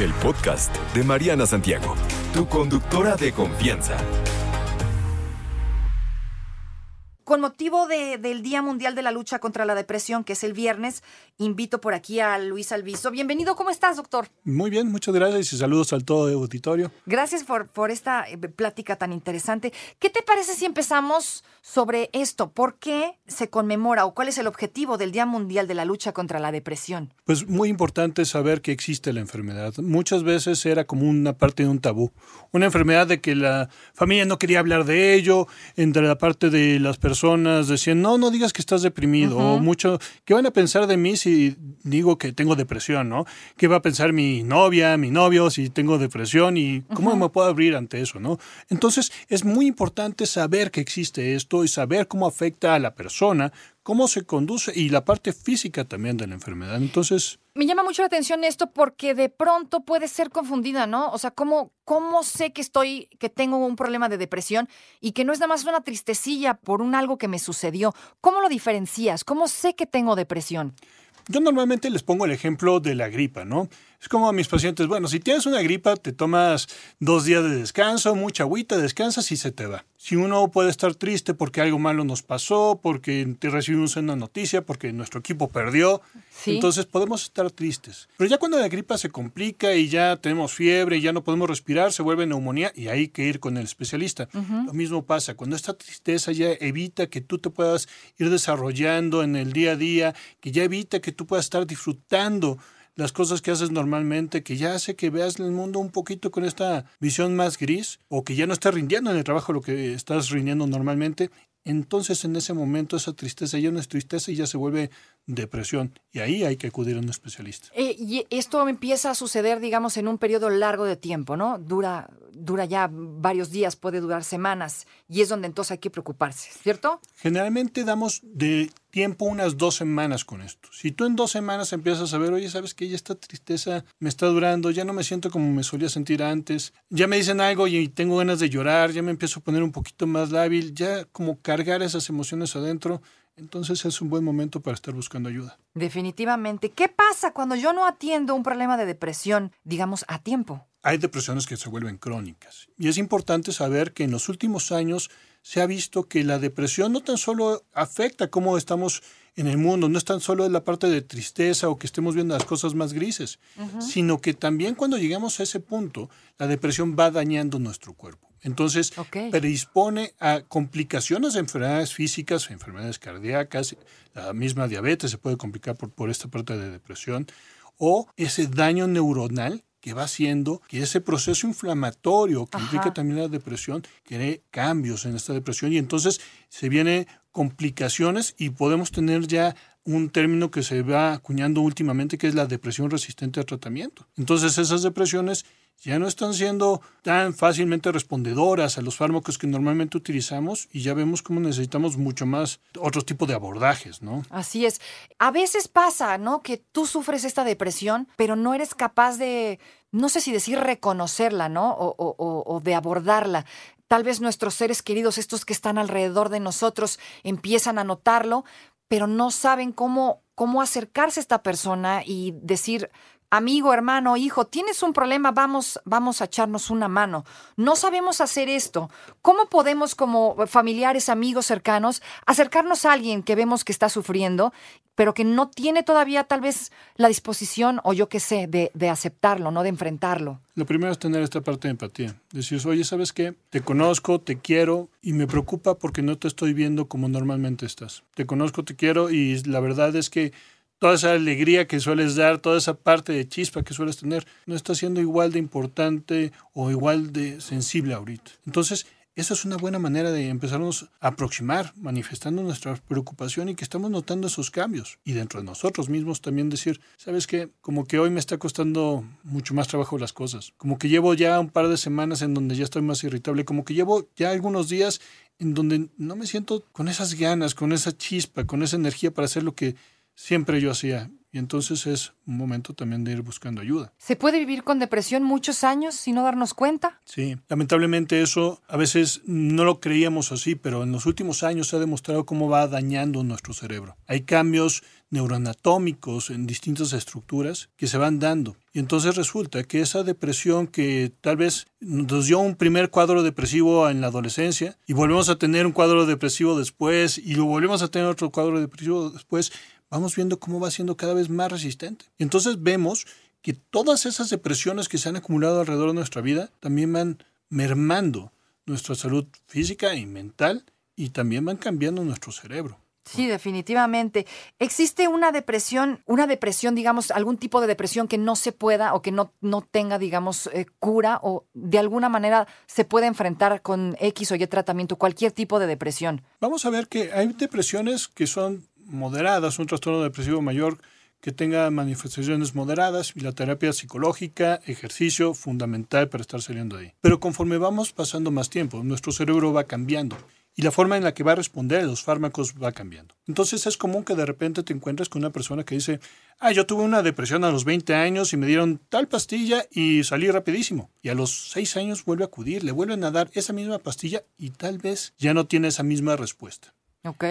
El podcast de Mariana Santiago, tu conductora de confianza. Con motivo de- del Día Mundial de la Lucha contra la Depresión, que es el viernes, invito por aquí a Luis Alviso. Bienvenido, ¿cómo estás, doctor? Muy bien, muchas gracias y saludos al todo el auditorio. Gracias por, por esta eh, plática tan interesante. ¿Qué te parece si empezamos sobre esto? ¿Por qué se conmemora o cuál es el objetivo del Día Mundial de la Lucha contra la Depresión? Pues muy importante saber que existe la enfermedad. Muchas veces era como una parte de un tabú. Una enfermedad de que la familia no quería hablar de ello, entre la parte de las personas decían, no, no digas que estás deprimido, o mucho, ¿qué van a pensar de mí si digo que tengo depresión, no? ¿Qué va a pensar mi novia, mi novio si tengo depresión y cómo me puedo abrir ante eso, no? Entonces, es muy importante saber que existe esto y saber cómo afecta a la persona, cómo se conduce y la parte física también de la enfermedad. Entonces, Me llama mucho la atención esto porque de pronto puede ser confundida, ¿no? O sea, ¿cómo, cómo sé que estoy, que tengo un problema de depresión y que no es nada más una tristecilla por un algo que me sucedió? ¿Cómo lo diferencias? ¿Cómo sé que tengo depresión? Yo normalmente les pongo el ejemplo de la gripa, ¿no? Es como a mis pacientes, bueno, si tienes una gripa, te tomas dos días de descanso, mucha agüita, descansas y se te va. Si uno puede estar triste porque algo malo nos pasó, porque te recibimos una noticia, porque nuestro equipo perdió, Sí. entonces podemos estar tristes. Pero ya cuando la gripa se complica y ya tenemos fiebre y ya no podemos respirar, se vuelve neumonía y hay que ir con el especialista. Lo mismo pasa, cuando esta tristeza ya evita que tú te puedas ir desarrollando en el día a día, que ya evita que tú puedas estar disfrutando las cosas que haces normalmente, que ya hace que veas el mundo un poquito con esta visión más gris, o que ya no estás rindiendo en el trabajo lo que estás rindiendo normalmente, entonces en ese momento esa tristeza ya no es tristeza y ya se vuelve depresión. Y ahí hay que acudir a un especialista. Eh, y esto empieza a suceder, digamos, en un periodo largo de tiempo, ¿no? Dura, dura ya varios días, puede durar semanas, y es donde entonces hay que preocuparse, ¿cierto? Generalmente damos de tiempo unas dos semanas con esto. Si tú en dos semanas empiezas a ver, oye, ¿sabes que Ya esta tristeza me está durando, ya no me siento como me solía sentir antes, ya me dicen algo y tengo ganas de llorar, ya me empiezo a poner un poquito más lábil, ya como cargar esas emociones adentro, entonces es un buen momento para estar buscando ayuda. Definitivamente. ¿Qué pasa cuando yo no atiendo un problema de depresión, digamos, a tiempo? Hay depresiones que se vuelven crónicas. Y es importante saber que en los últimos años se ha visto que la depresión no tan solo afecta cómo estamos en el mundo, no es tan solo la parte de tristeza o que estemos viendo las cosas más grises, sino que también cuando llegamos a ese punto, la depresión va dañando nuestro cuerpo. Entonces, predispone a complicaciones de enfermedades físicas, enfermedades cardíacas, la misma diabetes se puede complicar por, por esta parte de depresión, o ese daño neuronal que va haciendo que ese proceso inflamatorio que Ajá. implica también la depresión cree cambios en esta depresión y entonces se vienen complicaciones y podemos tener ya un término que se va acuñando últimamente que es la depresión resistente a tratamiento. Entonces esas depresiones ya no están siendo tan fácilmente respondedoras a los fármacos que normalmente utilizamos y ya vemos cómo necesitamos mucho más otro tipo de abordajes, ¿no? Así es. A veces pasa, ¿no? Que tú sufres esta depresión, pero no eres capaz de, no sé si decir reconocerla, ¿no? O, o- o- de abordarla. Tal vez nuestros seres queridos, estos que están alrededor de nosotros, empiezan a notarlo, pero no saben cómo, cómo acercarse a esta persona y decir, amigo, hermano, hijo, tienes un problema, vamos, vamos a echarnos una mano. No sabemos hacer esto. ¿Cómo podemos, como familiares, amigos cercanos, acercarnos a alguien que vemos que está sufriendo, pero que no tiene todavía tal vez la disposición, o yo qué sé, de, aceptarlo, no de enfrentarlo? Lo primero es tener esta parte de empatía. Decir, oye, ¿sabes qué? Te conozco, te quiero y me preocupa porque no te estoy viendo como normalmente estás. Te conozco, te quiero y la verdad es que toda esa alegría que sueles dar, toda esa parte de chispa que sueles tener, no está siendo igual de importante o igual de sensible ahorita. Entonces, esa es una buena manera de empezarnos a aproximar, manifestando nuestra preocupación y que estamos notando esos cambios. Y dentro de nosotros mismos también decir, ¿sabes qué? Como que hoy me está costando mucho más trabajo las cosas. Como que llevo ya un par de semanas en donde ya estoy más irritable. Como que llevo ya algunos días en donde no me siento con esas ganas, con esa chispa, con esa energía para hacer lo que siempre yo hacía. Y entonces es un momento también de ir buscando ayuda. ¿Se puede vivir con depresión muchos años sin no darnos cuenta? Sí, lamentablemente eso a veces no lo creíamos así, pero en los últimos años se ha demostrado cómo va dañando nuestro cerebro. Hay cambios neuroanatómicos en distintas estructuras que se van dando. Y entonces resulta que esa depresión que tal vez nos dio un primer cuadro depresivo en la adolescencia y volvemos a tener un cuadro depresivo después y lo volvemos a tener otro cuadro depresivo después, vamos viendo cómo va siendo cada vez más resistente. Y entonces vemos que todas esas depresiones que se han acumulado alrededor de nuestra vida también van mermando nuestra salud física y mental y también van cambiando nuestro cerebro. Sí, definitivamente. ¿Existe una depresión, una depresión, digamos, algún tipo de depresión que no se pueda o que no, no tenga, digamos, eh, cura o de alguna manera se puede enfrentar con X o Y tratamiento, cualquier tipo de depresión? Vamos a ver que hay depresiones que son moderadas, un trastorno depresivo mayor que tenga manifestaciones moderadas y la terapia psicológica, ejercicio, fundamental para estar saliendo de ahí. Pero conforme vamos pasando más tiempo, nuestro cerebro va cambiando y la forma en la que va a responder a los fármacos va cambiando. Entonces es común que de repente te encuentres con una persona que dice, ah, yo tuve una depresión a los 20 años y me dieron tal pastilla y salí rapidísimo. Y a los 6 años vuelve a acudir, le vuelven a dar esa misma pastilla y tal vez ya no tiene esa misma respuesta.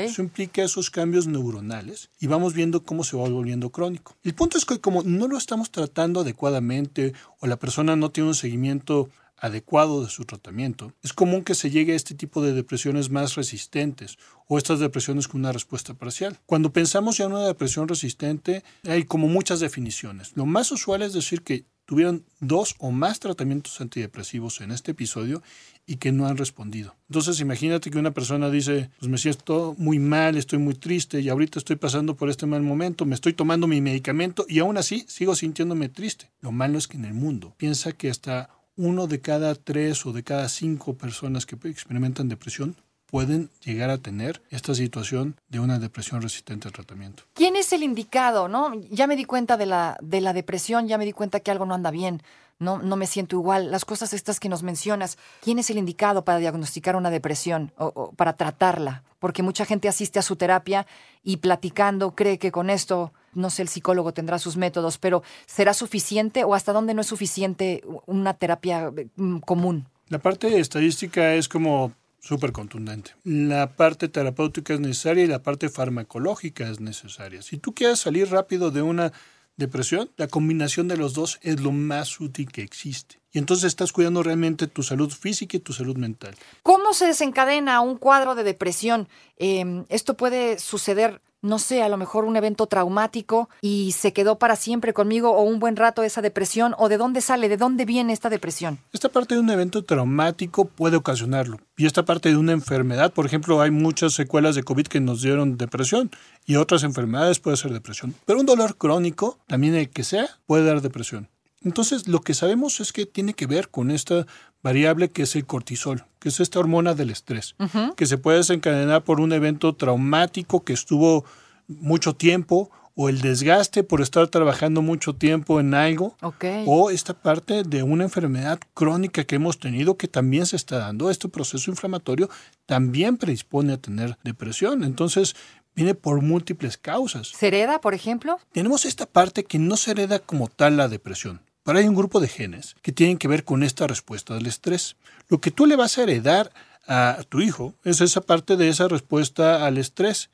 Eso implica esos cambios neuronales y vamos viendo cómo se va volviendo crónico. El punto es que como no lo estamos tratando adecuadamente o la persona no tiene un seguimiento adecuado de su tratamiento, es común que se llegue a este tipo de depresiones más resistentes o estas depresiones con una respuesta parcial. Cuando pensamos ya en una depresión resistente, hay como muchas definiciones. Lo más usual es decir que tuvieron dos o más tratamientos antidepresivos en este episodio y que no han respondido. Entonces imagínate que una persona dice, pues me siento muy mal, estoy muy triste y ahorita estoy pasando por este mal momento, me estoy tomando mi medicamento y aún así sigo sintiéndome triste. Lo malo es que en el mundo piensa que hasta uno de cada tres o de cada cinco personas que experimentan depresión pueden llegar a tener esta situación de una depresión resistente al tratamiento. ¿Quién es el indicado? ¿no? Ya me di cuenta de la, de la depresión, ya me di cuenta que algo no anda bien, no, no me siento igual. Las cosas estas que nos mencionas, ¿quién es el indicado para diagnosticar una depresión o, para tratarla? Porque mucha gente asiste a su terapia y platicando cree que con esto, no sé, el psicólogo tendrá sus métodos, pero ¿será suficiente o hasta dónde no es suficiente una terapia mm, común? La parte estadística es como súper contundente. La parte terapéutica es necesaria y la parte farmacológica es necesaria. Si tú quieres salir rápido de una depresión, la combinación de los dos es lo más útil que existe. Y entonces estás cuidando realmente tu salud física y tu salud mental. ¿Cómo se desencadena un cuadro de depresión? Em, esto puede suceder no sé, a lo mejor un evento traumático y se quedó para siempre conmigo o un buen rato esa depresión o de dónde sale, de dónde viene esta depresión. Esta parte de un evento traumático puede ocasionarlo y esta parte de una enfermedad, por ejemplo, hay muchas secuelas de COVID que nos dieron depresión y otras enfermedades puede ser depresión, pero un dolor crónico, también el que sea, puede dar depresión. Entonces, lo que sabemos es que tiene que ver con esta variable que es el cortisol, que es esta hormona del estrés, que se puede desencadenar por un evento traumático que estuvo mucho tiempo o el desgaste por estar trabajando mucho tiempo en algo, o esta parte de una enfermedad crónica que hemos tenido que también se está dando. Este proceso inflamatorio también predispone a tener depresión. Entonces, viene por múltiples causas. ¿Se hereda, por ejemplo? Tenemos esta parte que no se hereda como tal la depresión. Pero hay un grupo de genes que tienen que ver con esta respuesta al estrés. Lo que tú le vas a heredar a tu hijo es esa parte de esa respuesta al estrés.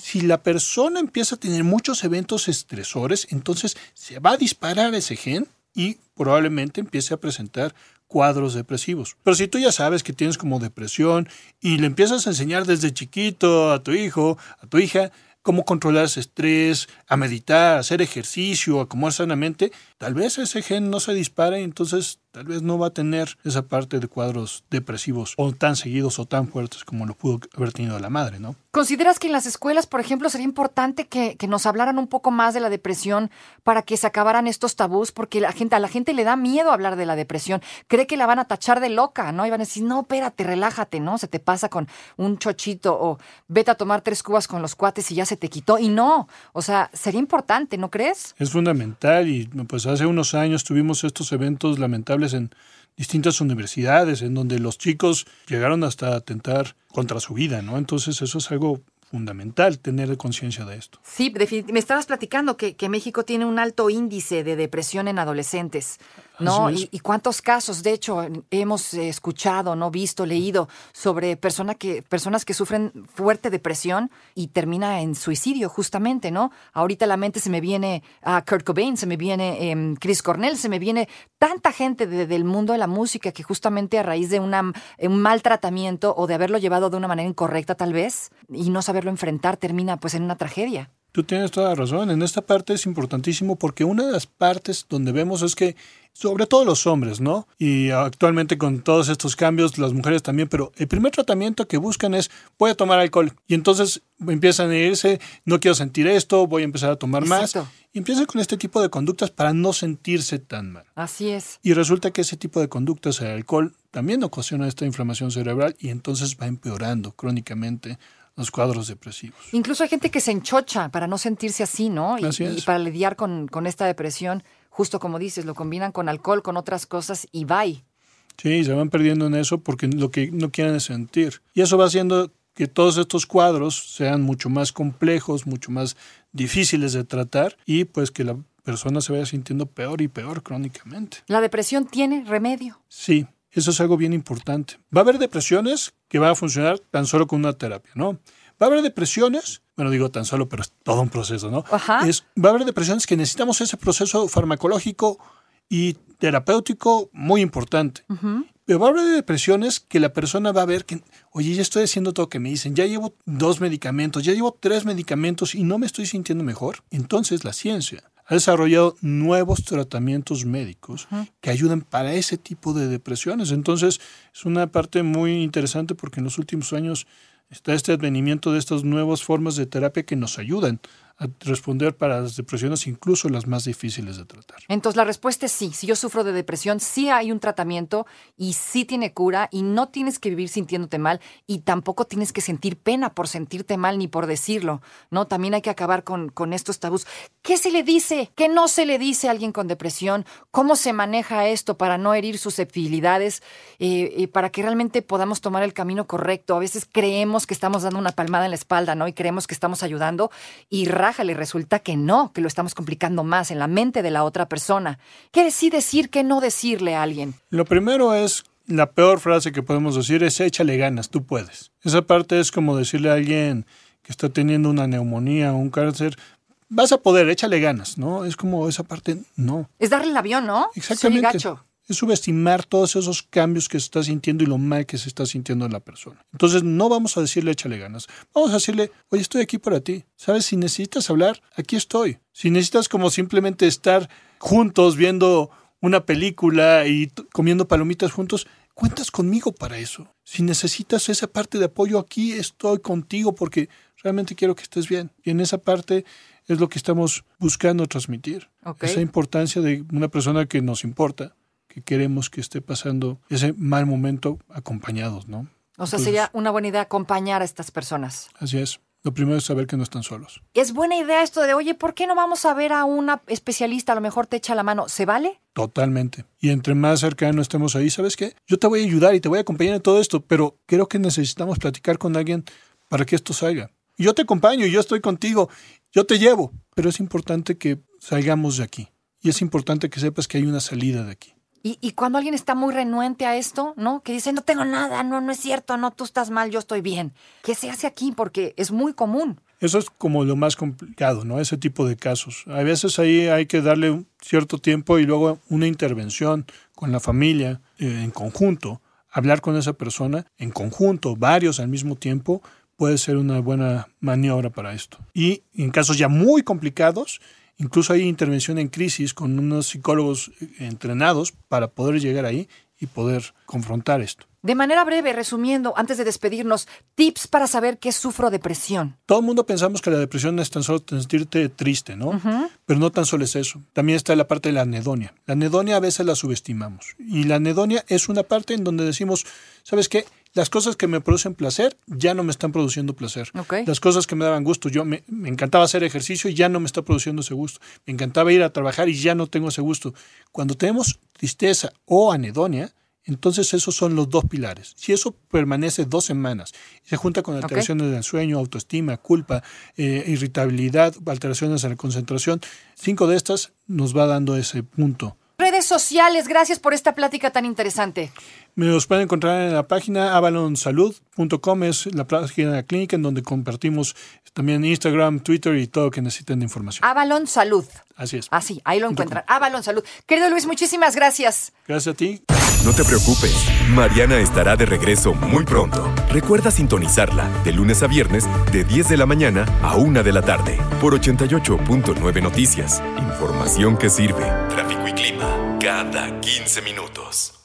Si la persona empieza a tener muchos eventos estresores, entonces se va a disparar ese gen y probablemente empiece a presentar cuadros depresivos. Pero si tú ya sabes que tienes como depresión y le empiezas a enseñar desde chiquito a tu hijo, a tu hija, cómo controlar ese estrés, a meditar, a hacer ejercicio, a comer sanamente, tal vez ese gen no se dispare y entonces tal vez no va a tener esa parte de cuadros depresivos o tan seguidos o tan fuertes como lo pudo haber tenido la madre, ¿no? ¿Consideras que en las escuelas, por ejemplo, sería importante que, que, nos hablaran un poco más de la depresión para que se acabaran estos tabús? Porque la gente, a la gente le da miedo hablar de la depresión. Cree que la van a tachar de loca, ¿no? Y van a decir, no, espérate, relájate, ¿no? Se te pasa con un chochito o vete a tomar tres cubas con los cuates y ya se te quitó. Y no, o sea, sería importante, ¿no crees? Es fundamental y pues hace unos años tuvimos estos eventos lamentables en distintas universidades en donde los chicos llegaron hasta atentar contra su vida, ¿no? Entonces eso es algo fundamental tener conciencia de esto. Sí, me estabas platicando que, que, México tiene un alto índice de depresión en adolescentes, ¿no? Y, y, cuántos casos, de hecho, hemos escuchado, no visto, leído sobre persona que, personas que sufren fuerte depresión y termina en suicidio, justamente, ¿no? Ahorita la mente se me viene a Kurt Cobain, se me viene eh, Chris Cornell, se me viene tanta gente de, del mundo de la música que justamente a raíz de una, un mal tratamiento o de haberlo llevado de una manera incorrecta, tal vez, y no saberlo enfrentar, termina pues en una tragedia. Tú tienes toda la razón. En esta parte es importantísimo porque una de las partes donde vemos es que, sobre todo los hombres, ¿no? Y actualmente con todos estos cambios, las mujeres también, pero el primer tratamiento que buscan es, voy a tomar alcohol. Y entonces empiezan a irse, no quiero sentir esto, voy a empezar a tomar Exacto. más. Y empiezan con este tipo de conductas para no sentirse tan mal. Así es. Y resulta que ese tipo de conductas, el alcohol, también ocasiona esta inflamación cerebral y entonces va empeorando crónicamente los cuadros depresivos. Incluso hay gente que se enchocha para no sentirse así, ¿no? Y, así es. y para lidiar con, con, esta depresión, justo como dices, lo combinan con alcohol, con otras cosas y bye. Sí, se van perdiendo en eso porque lo que no quieren es sentir. Y eso va haciendo que todos estos cuadros sean mucho más complejos, mucho más difíciles de tratar y pues que la persona se vaya sintiendo peor y peor crónicamente. ¿La depresión tiene remedio? Sí, eso es algo bien importante. Va a haber depresiones que van a funcionar tan solo con una terapia, ¿no? Va a haber depresiones, bueno, digo tan solo, pero es todo un proceso, ¿no? Ajá. Es, va a haber depresiones que necesitamos ese proceso farmacológico y terapéutico muy importante. Uh -huh. Pero va a haber depresiones que la persona va a ver que, oye, ya estoy haciendo todo lo que me dicen, ya llevo dos medicamentos, ya llevo tres medicamentos y no me estoy sintiendo mejor. Entonces la ciencia ha desarrollado nuevos tratamientos médicos Uh -huh. que ayudan para ese tipo de depresiones. Entonces es una parte muy interesante porque en los últimos años está este advenimiento de estas nuevas formas de terapia que nos ayudan responder para las depresiones, incluso las más difíciles de tratar. Entonces la respuesta es sí. Si yo sufro de depresión, sí hay un tratamiento y sí tiene cura y no tienes que vivir sintiéndote mal y tampoco tienes que sentir pena por sentirte mal ni por decirlo, ¿no? También hay que acabar con, con estos tabús. ¿Qué se le dice? ¿Qué no se le dice a alguien con depresión? ¿Cómo se maneja esto para no herir susceptibilidades? Eh, eh, para que realmente podamos tomar el camino correcto. A veces creemos que estamos dando una palmada en la espalda, ¿no? Y creemos que estamos ayudando y le resulta que no, que lo estamos complicando más en la mente de la otra persona. ¿Qué sí decir, qué no decirle a alguien? Lo primero es, la peor frase que podemos decir es échale ganas, tú puedes. Esa parte es como decirle a alguien que está teniendo una neumonía o un cáncer, vas a poder, échale ganas, ¿no? Es como esa parte, no. Es darle el avión, ¿no? Exactamente. Gacho es subestimar todos esos cambios que se está sintiendo y lo mal que se está sintiendo en la persona. Entonces no vamos a decirle échale ganas, vamos a decirle, oye, estoy aquí para ti. ¿Sabes? Si necesitas hablar, aquí estoy. Si necesitas como simplemente estar juntos viendo una película y comiendo palomitas juntos, cuentas conmigo para eso. Si necesitas esa parte de apoyo, aquí estoy contigo porque realmente quiero que estés bien. Y en esa parte es lo que estamos buscando transmitir. Okay. Esa importancia de una persona que nos importa que queremos que esté pasando ese mal momento acompañados, ¿no? O sea, Entonces, sería una buena idea acompañar a estas personas. Así es. Lo primero es saber que no están solos. Es buena idea esto de, oye, ¿por qué no vamos a ver a una especialista? A lo mejor te echa la mano. ¿Se vale? Totalmente. Y entre más cercano estemos ahí, ¿sabes qué? Yo te voy a ayudar y te voy a acompañar en todo esto, pero creo que necesitamos platicar con alguien para que esto salga. Yo te acompaño, yo estoy contigo, yo te llevo. Pero es importante que salgamos de aquí. Y es importante que sepas que hay una salida de aquí. Y, cuando alguien está muy renuente a esto, ¿no? Que dice, no tengo nada, no, no es cierto, no, tú estás mal, yo estoy bien. ¿Qué se hace aquí? Porque es muy común. Eso es como lo más complicado, ¿no? Ese tipo de casos. A veces ahí hay que darle un cierto tiempo y luego una intervención con la familia eh, en conjunto. Hablar con esa persona en conjunto, varios al mismo tiempo, puede ser una buena maniobra para esto. Y en casos ya muy complicados, Incluso hay intervención en crisis con unos psicólogos eh, entrenados para poder llegar ahí y poder confrontar esto. De manera breve, resumiendo, antes de despedirnos, tips para saber que sufro depresión. Todo el mundo pensamos que la depresión es tan solo sentirte triste, ¿no? Pero no tan solo es eso. También está la parte de la anedonia. La anedonia a veces la subestimamos. Y la anedonia es una parte en donde decimos, ¿sabes qué? Las cosas que me producen placer ya no me están produciendo placer. Las cosas que me daban gusto, yo me, me encantaba hacer ejercicio y ya no me está produciendo ese gusto. Me encantaba ir a trabajar y ya no tengo ese gusto. Cuando tenemos tristeza o anedonia, entonces esos son los dos pilares. Si eso permanece dos semanas y se junta con alteraciones del sueño, autoestima, culpa, eh, irritabilidad, alteraciones en la concentración, cinco de estas nos va dando ese punto. Redes sociales, gracias por esta plática tan interesante. Me los pueden encontrar en la página avalonsalud.com, es la página de la clínica en donde compartimos también Instagram, Twitter y todo lo que necesiten de información. Avalon Salud. Así es. Así, ahí lo encuentran. Avalon Salud. Querido Luis, muchísimas gracias. Gracias a ti. No te preocupes, Mariana estará de regreso muy pronto. Recuerda sintonizarla de lunes a viernes de 10 de la mañana a 1 de la tarde por 88.9 Noticias. Información que sirve. Tráfico clima cada 15 minutos.